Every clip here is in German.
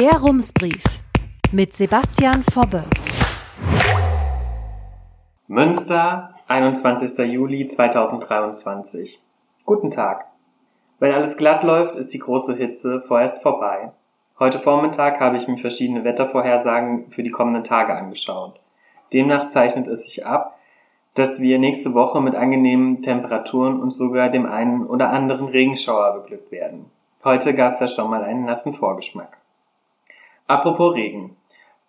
Der Rumsbrief mit Sebastian Fobbe. Münster, 21. Juli 2023. Guten Tag. Wenn alles glatt läuft, ist die große Hitze vorerst vorbei. Heute Vormittag habe ich mir verschiedene Wettervorhersagen für die kommenden Tage angeschaut. Demnach zeichnet es sich ab, dass wir nächste Woche mit angenehmen Temperaturen und sogar dem einen oder anderen Regenschauer beglückt werden. Heute gab es ja schon mal einen nassen Vorgeschmack. Apropos Regen.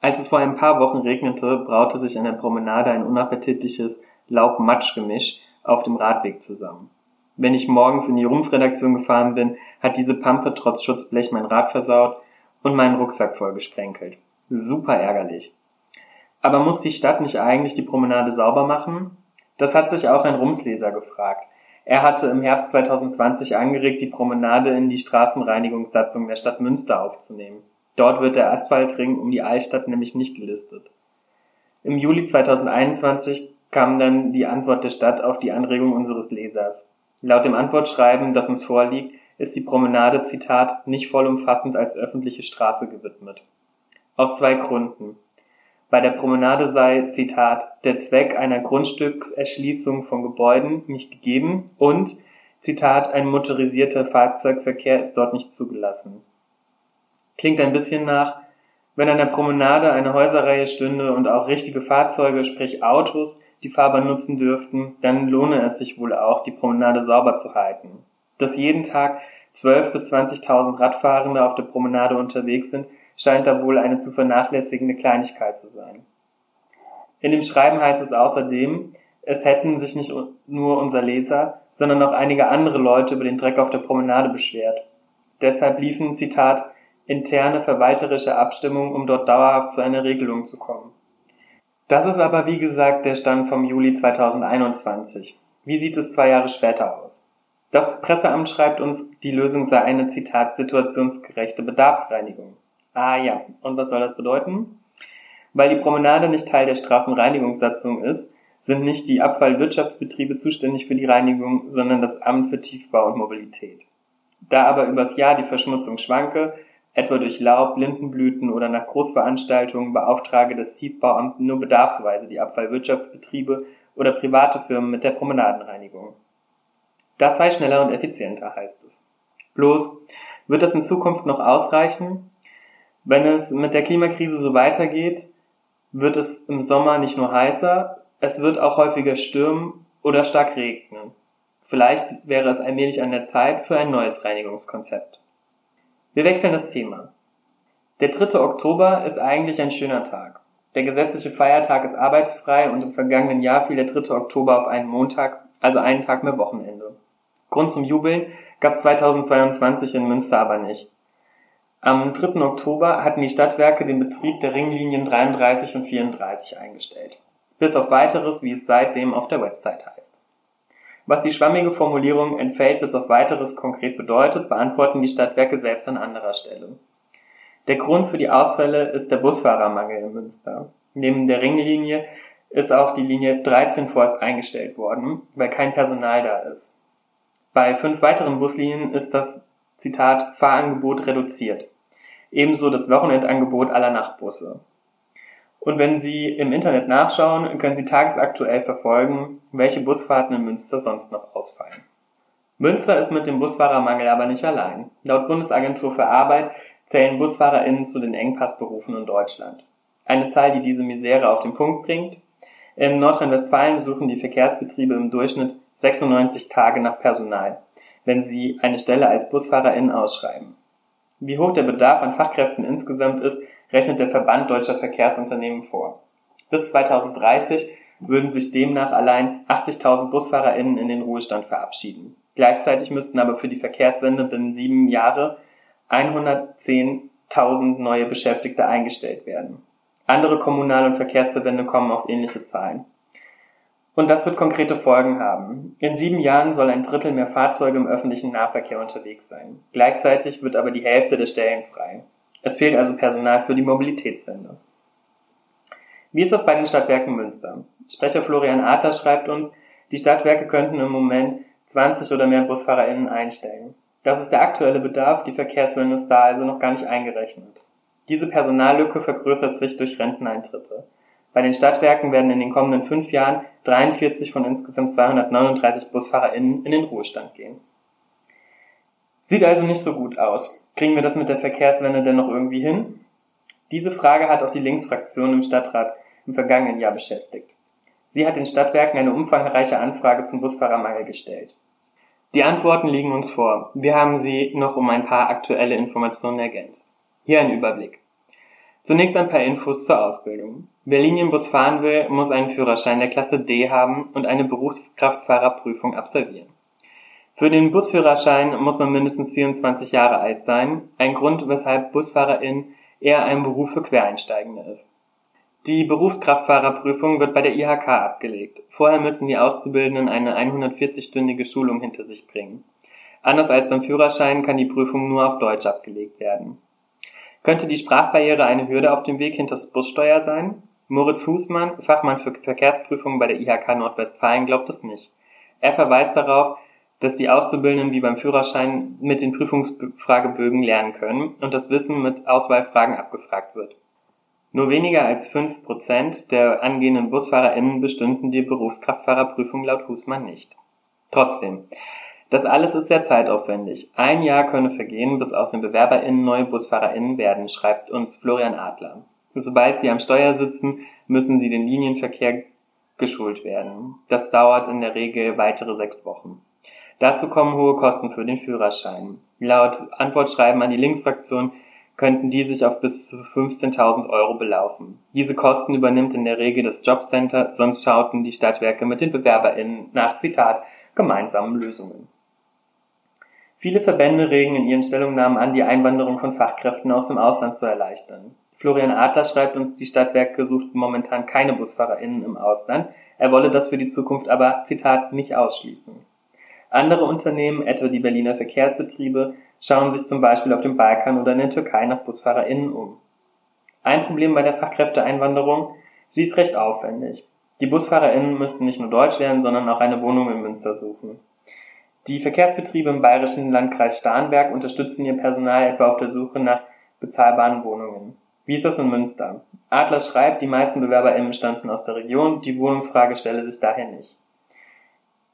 Als es vor ein paar Wochen regnete, braute sich an der Promenade ein unappetitliches Laub-Matsch-Gemisch auf dem Radweg zusammen. Wenn ich morgens in die Rums-Redaktion gefahren bin, hat diese Pampe trotz Schutzblech mein Rad versaut und meinen Rucksack vollgesprenkelt. Super ärgerlich. Aber muss die Stadt nicht eigentlich die Promenade sauber machen? Das hat sich auch ein Rumsleser gefragt. Er hatte im Herbst 2020 angeregt, die Promenade in die Straßenreinigungssatzung der Stadt Münster aufzunehmen. Dort wird der Asphaltring um die Altstadt nämlich nicht gelistet. Im Juli 2021 kam dann die Antwort der Stadt auf die Anregung unseres Lesers. Laut dem Antwortschreiben, das uns vorliegt, ist die Promenade, Zitat, nicht vollumfassend als öffentliche Straße gewidmet. Aus zwei Gründen. Bei der Promenade sei, Zitat, der Zweck einer Grundstückserschließung von Gebäuden nicht gegeben und, Zitat, ein motorisierter Fahrzeugverkehr ist dort nicht zugelassen. Klingt ein bisschen nach, wenn an der Promenade eine Häuserreihe stünde und auch richtige Fahrzeuge, sprich Autos, die Fahrbahn nutzen dürften, dann lohne es sich wohl auch, die Promenade sauber zu halten. Dass jeden Tag 12.000 bis 20.000 Radfahrende auf der Promenade unterwegs sind, scheint da wohl eine zu vernachlässigende Kleinigkeit zu sein. In dem Schreiben heißt es außerdem, es hätten sich nicht nur unser Leser, sondern auch einige andere Leute über den Dreck auf der Promenade beschwert. Deshalb liefen, Zitat, interne verwalterische Abstimmungen, um dort dauerhaft zu einer Regelung zu kommen. Das ist aber wie gesagt der Stand vom Juli 2021. Wie sieht es zwei Jahre später aus? Das Presseamt schreibt uns, die Lösung sei eine, Zitat, situationsgerechte Bedarfsreinigung. Ah ja, und was soll das bedeuten? Weil die Promenade nicht Teil der Straßenreinigungssatzung ist, sind nicht die Abfallwirtschaftsbetriebe zuständig für die Reinigung, sondern das Amt für Tiefbau und Mobilität. Da aber übers Jahr die Verschmutzung schwanke, etwa durch Laub, Lindenblüten oder nach Großveranstaltungen beauftrage das Tiefbauamt nur bedarfsweise die Abfallwirtschaftsbetriebe oder private Firmen mit der Promenadenreinigung. Das sei schneller und effizienter, heißt es. Bloß, wird das in Zukunft noch ausreichen? Wenn es mit der Klimakrise so weitergeht, wird es im Sommer nicht nur heißer, es wird auch häufiger stürmen oder stark regnen. Vielleicht wäre es allmählich an der Zeit für ein neues Reinigungskonzept. Wir wechseln das Thema. Der 3. Oktober ist eigentlich ein schöner Tag. Der gesetzliche Feiertag ist arbeitsfrei und im vergangenen Jahr fiel der 3. Oktober auf einen Montag, also einen Tag mehr Wochenende. Grund zum Jubeln gab es 2022 in Münster aber nicht. Am 3. Oktober hatten die Stadtwerke den Betrieb der Ringlinien 33 und 34 eingestellt. Bis auf weiteres, wie es seitdem auf der Website heißt. Was die schwammige Formulierung entfällt bis auf weiteres konkret bedeutet, beantworten die Stadtwerke selbst an anderer Stelle. Der Grund für die Ausfälle ist der Busfahrermangel in Münster. Neben der Ringlinie ist auch die Linie 13 vorerst eingestellt worden, weil kein Personal da ist. Bei fünf weiteren Buslinien ist das Zitat, Fahrangebot reduziert. Ebenso das Wochenendangebot aller Nachtbusse. Und wenn Sie im Internet nachschauen, können Sie tagesaktuell verfolgen, welche Busfahrten in Münster sonst noch ausfallen. Münster ist mit dem Busfahrermangel aber nicht allein. Laut Bundesagentur für Arbeit zählen BusfahrerInnen zu den Engpassberufen in Deutschland. Eine Zahl, die diese Misere auf den Punkt bringt. In Nordrhein-Westfalen suchen die Verkehrsbetriebe im Durchschnitt 96 Tage nach Personal wenn sie eine Stelle als Busfahrerin ausschreiben. Wie hoch der Bedarf an Fachkräften insgesamt ist, rechnet der Verband deutscher Verkehrsunternehmen vor. Bis 2030 würden sich demnach allein 80.000 BusfahrerInnen in den Ruhestand verabschieden. Gleichzeitig müssten aber für die Verkehrswende binnen sieben Jahre 110.000 neue Beschäftigte eingestellt werden. Andere Kommunal- und Verkehrsverbände kommen auf ähnliche Zahlen. Und das wird konkrete Folgen haben. In sieben Jahren soll ein Drittel mehr Fahrzeuge im öffentlichen Nahverkehr unterwegs sein. Gleichzeitig wird aber die Hälfte der Stellen frei. Es fehlt also Personal für die Mobilitätswende. Wie ist das bei den Stadtwerken Münster? Sprecher Florian Adler schreibt uns, die Stadtwerke könnten im Moment 20 oder mehr BusfahrerInnen einstellen. Das ist der aktuelle Bedarf, die Verkehrswende ist da also noch gar nicht eingerechnet. Diese Personallücke vergrößert sich durch Renteneintritte. Bei den Stadtwerken werden in den kommenden fünf Jahren 43 von insgesamt 239 BusfahrerInnen in den Ruhestand gehen. Sieht also nicht so gut aus. Kriegen wir das mit der Verkehrswende denn noch irgendwie hin? Diese Frage hat auch die Linksfraktion im Stadtrat im vergangenen Jahr beschäftigt. Sie hat den Stadtwerken eine umfangreiche Anfrage zum Busfahrermangel gestellt. Die Antworten liegen uns vor. Wir haben sie noch um ein paar aktuelle Informationen ergänzt. Hier ein Überblick. Zunächst ein paar Infos zur Ausbildung. Wer Linienbus fahren will, muss einen Führerschein der Klasse D haben und eine Berufskraftfahrerprüfung absolvieren. Für den Busführerschein muss man mindestens 24 Jahre alt sein, ein Grund, weshalb Busfahrerin eher ein Beruf für Quereinsteigende ist. Die Berufskraftfahrerprüfung wird bei der IHK abgelegt. Vorher müssen die Auszubildenden eine 140-stündige Schulung hinter sich bringen. Anders als beim Führerschein kann die Prüfung nur auf Deutsch abgelegt werden. Könnte die Sprachbarriere eine Hürde auf dem Weg hinters Bussteuer sein? Moritz Husmann, Fachmann für Verkehrsprüfungen bei der IHK Nordwestfalen, glaubt es nicht. Er verweist darauf, dass die Auszubildenden wie beim Führerschein mit den Prüfungsfragebögen lernen können und das Wissen mit Auswahlfragen abgefragt wird. Nur weniger als fünf Prozent der angehenden BusfahrerInnen bestünden die Berufskraftfahrerprüfung laut Husmann nicht. Trotzdem, das alles ist sehr zeitaufwendig. Ein Jahr könne vergehen, bis aus den BewerberInnen neue BusfahrerInnen werden, schreibt uns Florian Adler. Sobald sie am Steuer sitzen, müssen sie den Linienverkehr geschult werden. Das dauert in der Regel weitere sechs Wochen. Dazu kommen hohe Kosten für den Führerschein. Laut Antwortschreiben an die Linksfraktion könnten die sich auf bis zu 15.000 Euro belaufen. Diese Kosten übernimmt in der Regel das Jobcenter, sonst schauten die Stadtwerke mit den BewerberInnen nach, Zitat, gemeinsamen Lösungen. Viele Verbände regen in ihren Stellungnahmen an, die Einwanderung von Fachkräften aus dem Ausland zu erleichtern. Florian Adler schreibt uns, die Stadtwerke suchten momentan keine BusfahrerInnen im Ausland. Er wolle das für die Zukunft aber, Zitat, nicht ausschließen. Andere Unternehmen, etwa die Berliner Verkehrsbetriebe, schauen sich zum Beispiel auf dem Balkan oder in der Türkei nach BusfahrerInnen um. Ein Problem bei der Fachkräfteeinwanderung, sie ist recht aufwendig. Die BusfahrerInnen müssten nicht nur Deutsch lernen, sondern auch eine Wohnung in Münster suchen. Die Verkehrsbetriebe im bayerischen Landkreis Starnberg unterstützen ihr Personal etwa auf der Suche nach bezahlbaren Wohnungen. Wie ist das in Münster? Adler schreibt, die meisten BewerberInnen stammten aus der Region, die Wohnungsfrage stelle sich daher nicht.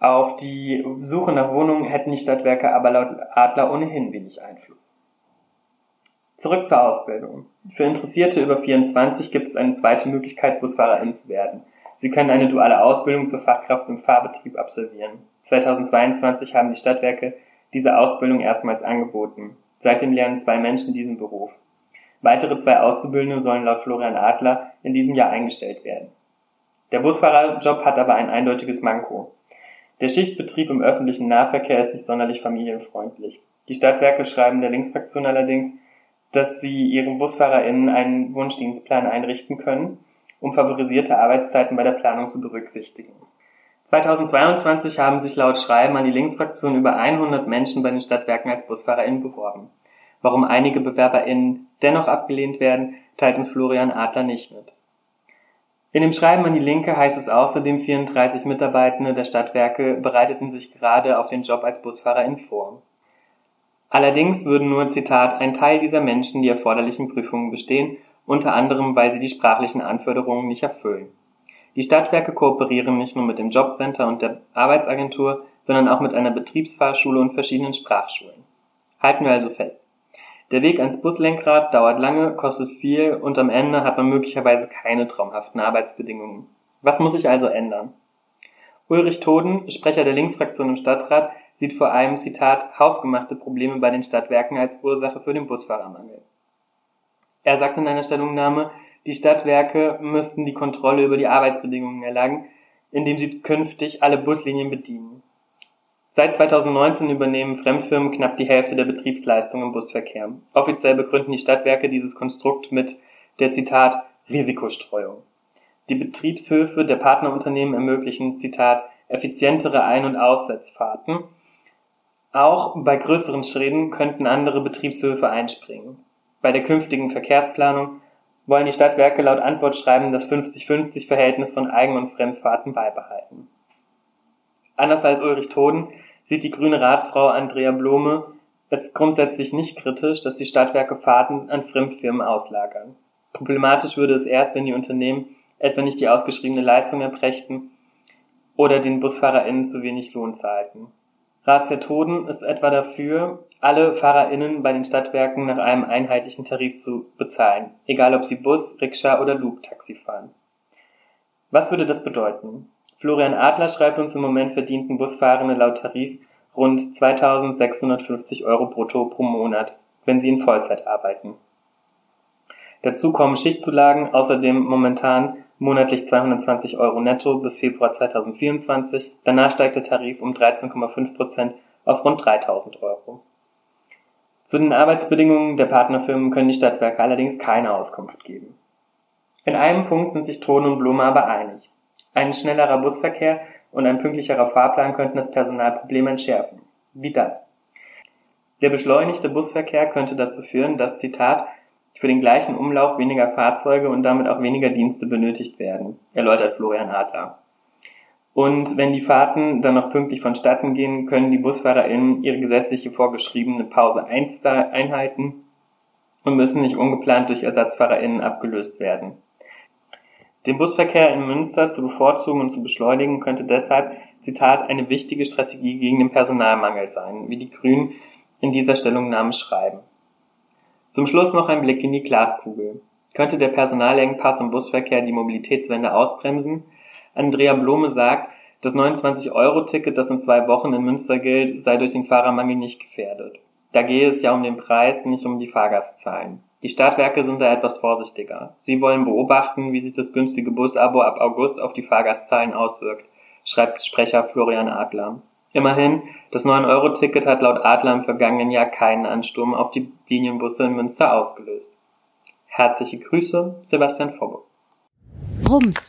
Auf die Suche nach Wohnungen hätten die Stadtwerke aber laut Adler ohnehin wenig Einfluss. Zurück zur Ausbildung. Für Interessierte über 24 gibt es eine zweite Möglichkeit, Busfahrerin zu werden. Sie können eine duale Ausbildung zur Fachkraft im Fahrbetrieb absolvieren. 2022 haben die Stadtwerke diese Ausbildung erstmals angeboten. Seitdem lernen zwei Menschen diesen Beruf. Weitere zwei Auszubildende sollen laut Florian Adler in diesem Jahr eingestellt werden. Der Busfahrerjob hat aber ein eindeutiges Manko. Der Schichtbetrieb im öffentlichen Nahverkehr ist nicht sonderlich familienfreundlich. Die Stadtwerke schreiben der Linksfraktion allerdings, dass sie ihren BusfahrerInnen einen Wunschdienstplan einrichten können, um favorisierte Arbeitszeiten bei der Planung zu berücksichtigen. 2022 haben sich laut Schreiben an die Linksfraktion über 100 Menschen bei den Stadtwerken als BusfahrerInnen beworben. Warum einige BewerberInnen dennoch abgelehnt werden, teilt uns Florian Adler nicht mit. In dem Schreiben an die Linke heißt es außerdem, 34 Mitarbeitende der Stadtwerke bereiteten sich gerade auf den Job als Busfahrerin vor. Allerdings würden nur, Zitat, ein Teil dieser Menschen die erforderlichen Prüfungen bestehen, unter anderem, weil sie die sprachlichen Anforderungen nicht erfüllen. Die Stadtwerke kooperieren nicht nur mit dem Jobcenter und der Arbeitsagentur, sondern auch mit einer Betriebsfahrschule und verschiedenen Sprachschulen. Halten wir also fest. Der Weg ans Buslenkrad dauert lange, kostet viel und am Ende hat man möglicherweise keine traumhaften Arbeitsbedingungen. Was muss sich also ändern? Ulrich Toden, Sprecher der Linksfraktion im Stadtrat, sieht vor allem, Zitat, hausgemachte Probleme bei den Stadtwerken als Ursache für den Busfahrermangel. Er sagt in einer Stellungnahme, die Stadtwerke müssten die Kontrolle über die Arbeitsbedingungen erlangen, indem sie künftig alle Buslinien bedienen. Seit 2019 übernehmen Fremdfirmen knapp die Hälfte der Betriebsleistung im Busverkehr. Offiziell begründen die Stadtwerke dieses Konstrukt mit der Zitat Risikostreuung. Die Betriebshöfe der Partnerunternehmen ermöglichen Zitat effizientere Ein- und Aussetzfahrten. Auch bei größeren Schäden könnten andere Betriebshöfe einspringen. Bei der künftigen Verkehrsplanung wollen die Stadtwerke laut Antwortschreiben das 50-50 Verhältnis von Eigen- und Fremdfahrten beibehalten. Anders als Ulrich Toden sieht die grüne Ratsfrau Andrea Blome Es grundsätzlich nicht kritisch, dass die Stadtwerke Fahrten an Fremdfirmen auslagern. Problematisch würde es erst, wenn die Unternehmen etwa nicht die ausgeschriebene Leistung erbrächten oder den BusfahrerInnen zu wenig Lohn zahlten. Razzia Toden ist etwa dafür, alle FahrerInnen bei den Stadtwerken nach einem einheitlichen Tarif zu bezahlen, egal ob sie Bus, Rikscha oder Loop-Taxi fahren. Was würde das bedeuten? Florian Adler schreibt uns, im Moment verdienten Busfahrende laut Tarif rund 2650 Euro brutto pro Monat, wenn sie in Vollzeit arbeiten. Dazu kommen Schichtzulagen, außerdem momentan monatlich 220 Euro netto bis Februar 2024. Danach steigt der Tarif um 13,5 Prozent auf rund 3000 Euro. Zu den Arbeitsbedingungen der Partnerfirmen können die Stadtwerke allerdings keine Auskunft geben. In einem Punkt sind sich Ton und Blume aber einig. Ein schnellerer Busverkehr und ein pünktlicherer Fahrplan könnten das Personalproblem entschärfen. Wie das? Der beschleunigte Busverkehr könnte dazu führen, dass, Zitat, für den gleichen Umlauf weniger Fahrzeuge und damit auch weniger Dienste benötigt werden, erläutert Florian Adler. Und wenn die Fahrten dann noch pünktlich vonstatten gehen, können die BusfahrerInnen ihre gesetzliche vorgeschriebene Pause einhalten und müssen nicht ungeplant durch ErsatzfahrerInnen abgelöst werden. Den Busverkehr in Münster zu bevorzugen und zu beschleunigen könnte deshalb, Zitat, eine wichtige Strategie gegen den Personalmangel sein, wie die Grünen in dieser Stellungnahme schreiben. Zum Schluss noch ein Blick in die Glaskugel. Könnte der Personalengpass im Busverkehr die Mobilitätswende ausbremsen? Andrea Blome sagt, das 29-Euro-Ticket, das in zwei Wochen in Münster gilt, sei durch den Fahrermangel nicht gefährdet. Da gehe es ja um den Preis, nicht um die Fahrgastzahlen. Die Stadtwerke sind da etwas vorsichtiger. Sie wollen beobachten, wie sich das günstige Busabo ab August auf die Fahrgastzahlen auswirkt, schreibt Sprecher Florian Adler. Immerhin, das 9-Euro-Ticket hat laut Adler im vergangenen Jahr keinen Ansturm auf die Linienbusse in Münster ausgelöst. Herzliche Grüße, Sebastian Fobbe. Rums,